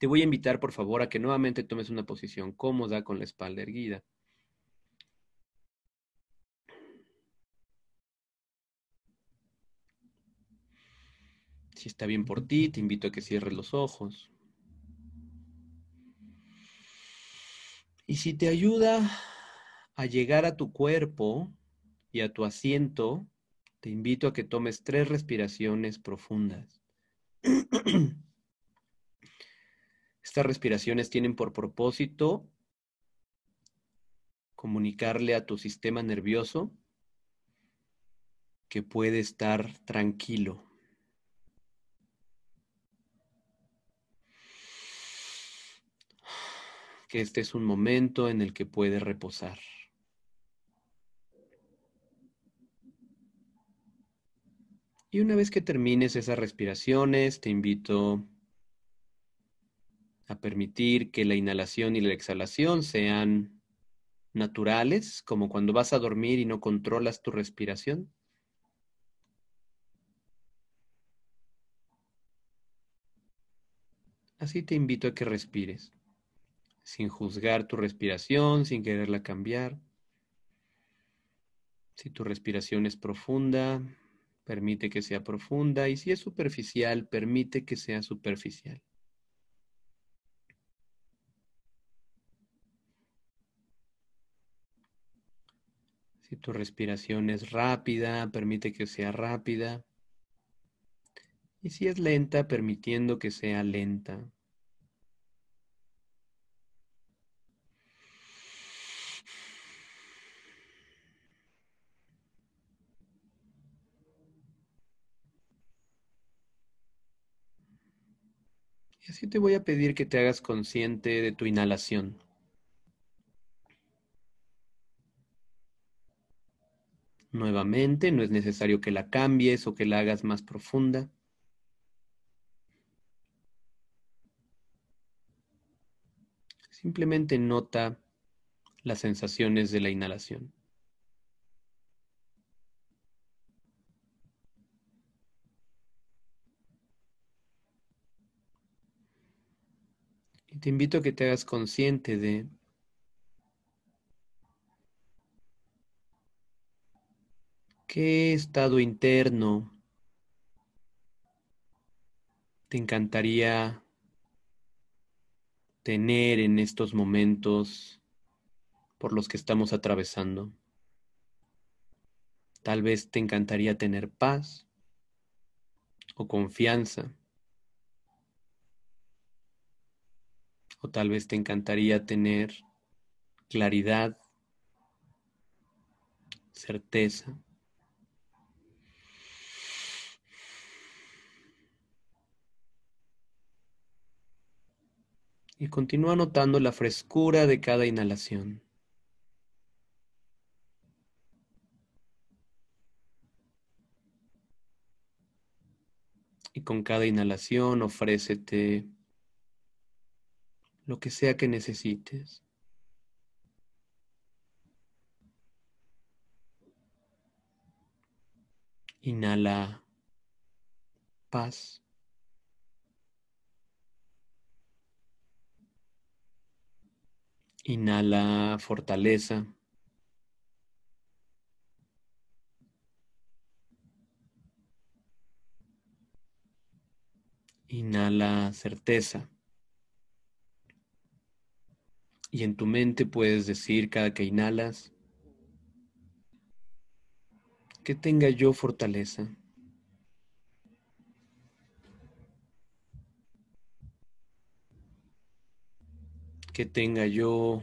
Te voy a invitar, por favor, a que nuevamente tomes una posición cómoda con la espalda erguida. Si está bien por ti, te invito a que cierres los ojos. Y si te ayuda a llegar a tu cuerpo y a tu asiento, te invito a que tomes tres respiraciones profundas. Estas respiraciones tienen por propósito comunicarle a tu sistema nervioso que puede estar tranquilo. Que este es un momento en el que puede reposar. Y una vez que termines esas respiraciones, te invito a permitir que la inhalación y la exhalación sean naturales, como cuando vas a dormir y no controlas tu respiración. Así te invito a que respires, sin juzgar tu respiración, sin quererla cambiar. Si tu respiración es profunda, permite que sea profunda y si es superficial, permite que sea superficial. Si tu respiración es rápida, permite que sea rápida. Y si es lenta, permitiendo que sea lenta. Y así te voy a pedir que te hagas consciente de tu inhalación. Nuevamente, no es necesario que la cambies o que la hagas más profunda. Simplemente nota las sensaciones de la inhalación. te invito a que te hagas consciente de qué estado interno te encantaría tener en estos momentos por los que estamos atravesando. Tal vez te encantaría tener paz o confianza. o tal vez te encantaría tener claridad, certeza. Y continúa notando la frescura de cada inhalación. Y con cada inhalación ofrécete lo que sea que necesites. Inhala paz. Inhala fortaleza. Inhala certeza. Y en tu mente puedes decir cada que inhalas, que tenga yo fortaleza. Que tenga yo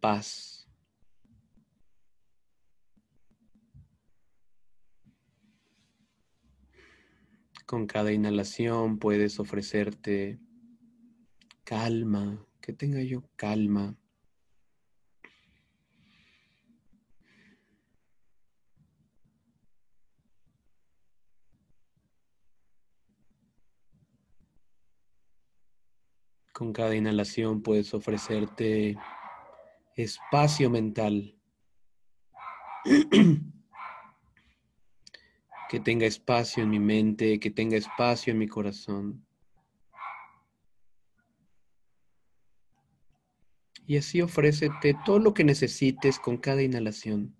paz. Con cada inhalación puedes ofrecerte calma, que tenga yo calma. Con cada inhalación puedes ofrecerte espacio mental. que tenga espacio en mi mente, que tenga espacio en mi corazón. Y así ofrécete todo lo que necesites con cada inhalación.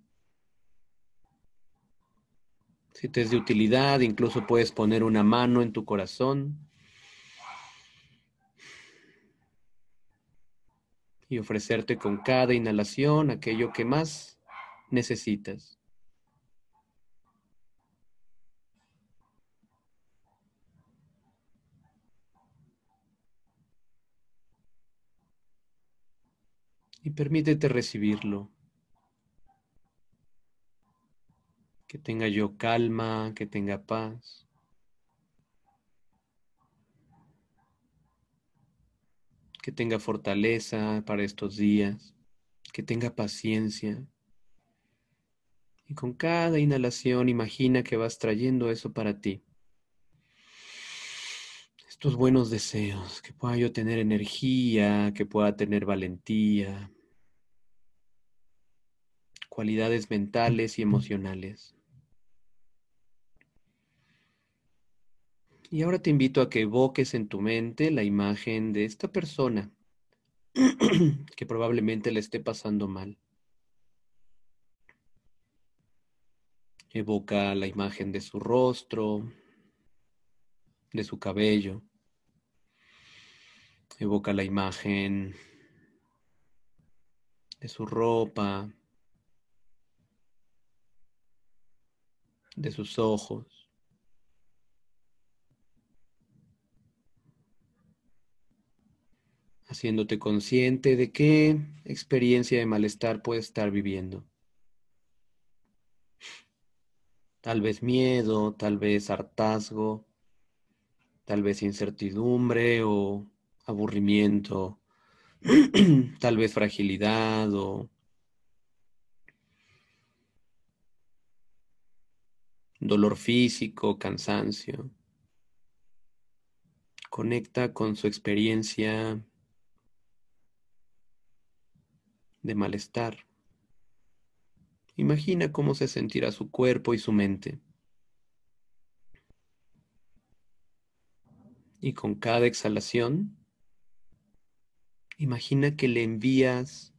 Si te es de utilidad, incluso puedes poner una mano en tu corazón y ofrecerte con cada inhalación aquello que más necesitas. Y permítete recibirlo. Que tenga yo calma, que tenga paz. Que tenga fortaleza para estos días. Que tenga paciencia. Y con cada inhalación imagina que vas trayendo eso para ti. Estos buenos deseos, que pueda yo tener energía, que pueda tener valentía, cualidades mentales y emocionales. Y ahora te invito a que evoques en tu mente la imagen de esta persona que probablemente le esté pasando mal. Evoca la imagen de su rostro, de su cabello. Evoca la imagen de su ropa, de sus ojos. Haciéndote consciente de qué experiencia de malestar puedes estar viviendo. Tal vez miedo, tal vez hartazgo, tal vez incertidumbre o aburrimiento, tal vez fragilidad o dolor físico, cansancio. Conecta con su experiencia de malestar. Imagina cómo se sentirá su cuerpo y su mente. Y con cada exhalación, imagina que le envías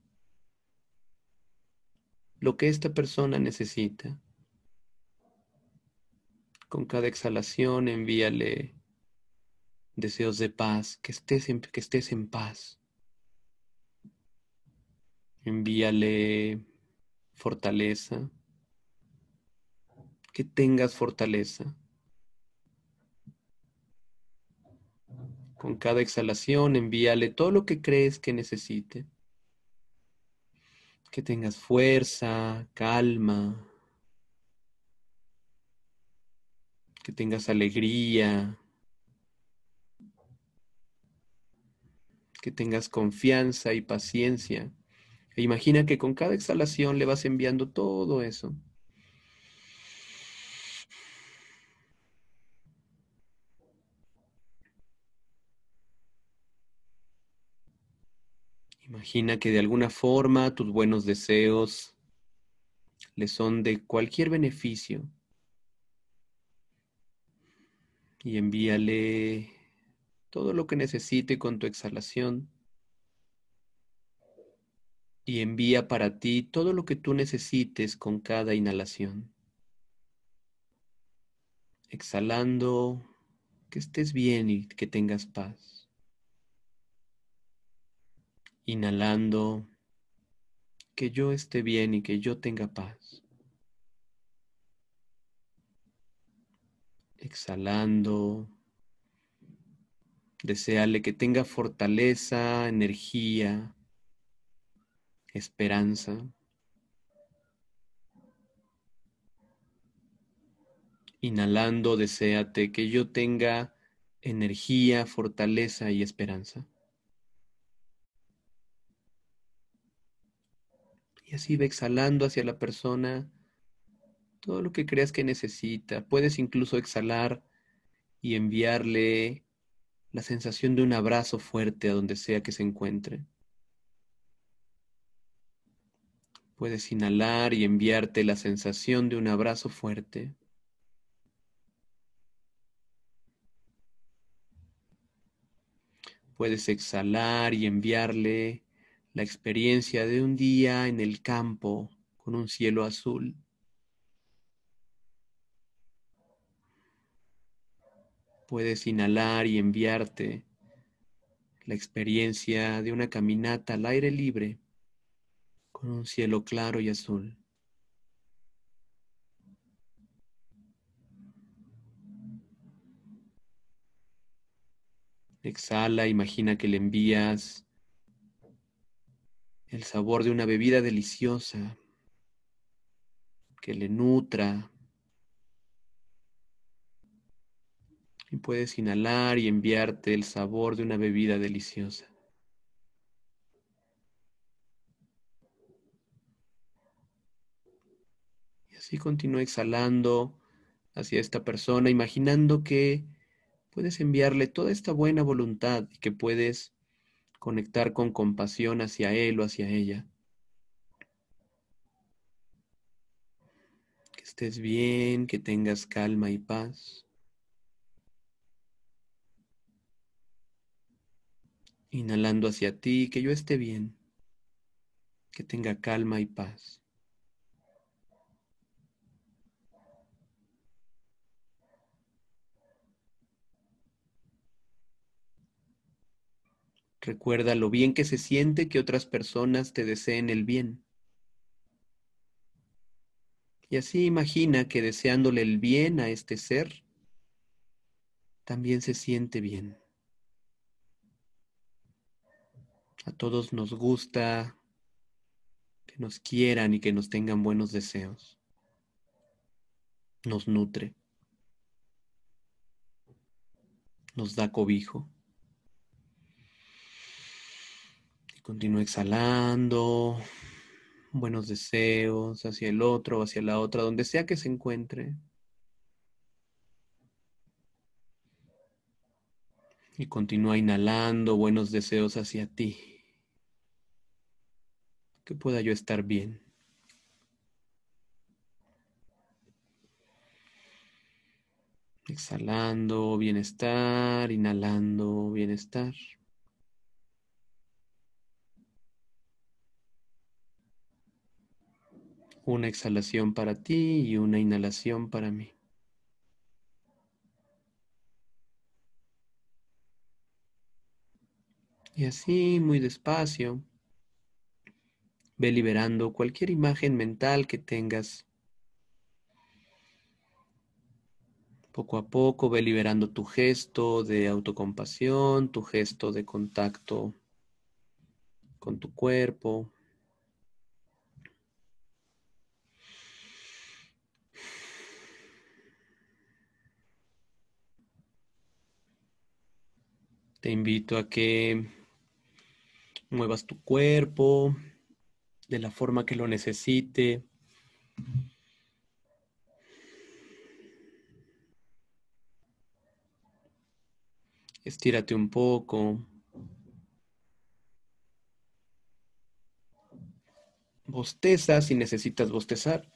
lo que esta persona necesita. Con cada exhalación envíale deseos de paz, que estés en, que estés en paz. Envíale fortaleza. Que tengas fortaleza. Con cada exhalación envíale todo lo que crees que necesite. Que tengas fuerza, calma. Que tengas alegría. Que tengas confianza y paciencia. E imagina que con cada exhalación le vas enviando todo eso. Imagina que de alguna forma tus buenos deseos le son de cualquier beneficio. Y envíale todo lo que necesite con tu exhalación y envía para ti todo lo que tú necesites con cada inhalación. Exhalando, que estés bien y que tengas paz. Inhalando, que yo esté bien y que yo tenga paz. Exhalando, deseale que tenga fortaleza, energía, esperanza. Inhalando, deséate que yo tenga energía, fortaleza y esperanza. Y así ve exhalando hacia la persona todo lo que creas que necesita. Puedes incluso exhalar y enviarle la sensación de un abrazo fuerte a donde sea que se encuentre. Puedes inhalar y enviarte la sensación de un abrazo fuerte. Puedes exhalar y enviarle la experiencia de un día en el campo con un cielo azul. Puedes inhalar y enviarte la experiencia de una caminata al aire libre un cielo claro y azul. Exhala, imagina que le envías el sabor de una bebida deliciosa que le nutra. Y puedes inhalar y enviarte el sabor de una bebida deliciosa. Así continúa exhalando hacia esta persona, imaginando que puedes enviarle toda esta buena voluntad y que puedes conectar con compasión hacia él o hacia ella. Que estés bien, que tengas calma y paz. Inhalando hacia ti, que yo esté bien, que tenga calma y paz. Recuerda lo bien que se siente que otras personas te deseen el bien. Y así imagina que deseándole el bien a este ser, también se siente bien. A todos nos gusta que nos quieran y que nos tengan buenos deseos. Nos nutre. Nos da cobijo. Continúa exhalando buenos deseos hacia el otro, hacia la otra, donde sea que se encuentre. Y continúa inhalando buenos deseos hacia ti. Que pueda yo estar bien. Exhalando bienestar, inhalando bienestar. Una exhalación para ti y una inhalación para mí. Y así, muy despacio, ve liberando cualquier imagen mental que tengas. Poco a poco ve liberando tu gesto de autocompasión, tu gesto de contacto con tu cuerpo. Te invito a que muevas tu cuerpo de la forma que lo necesite. Estírate un poco. Bosteza si necesitas bostezar.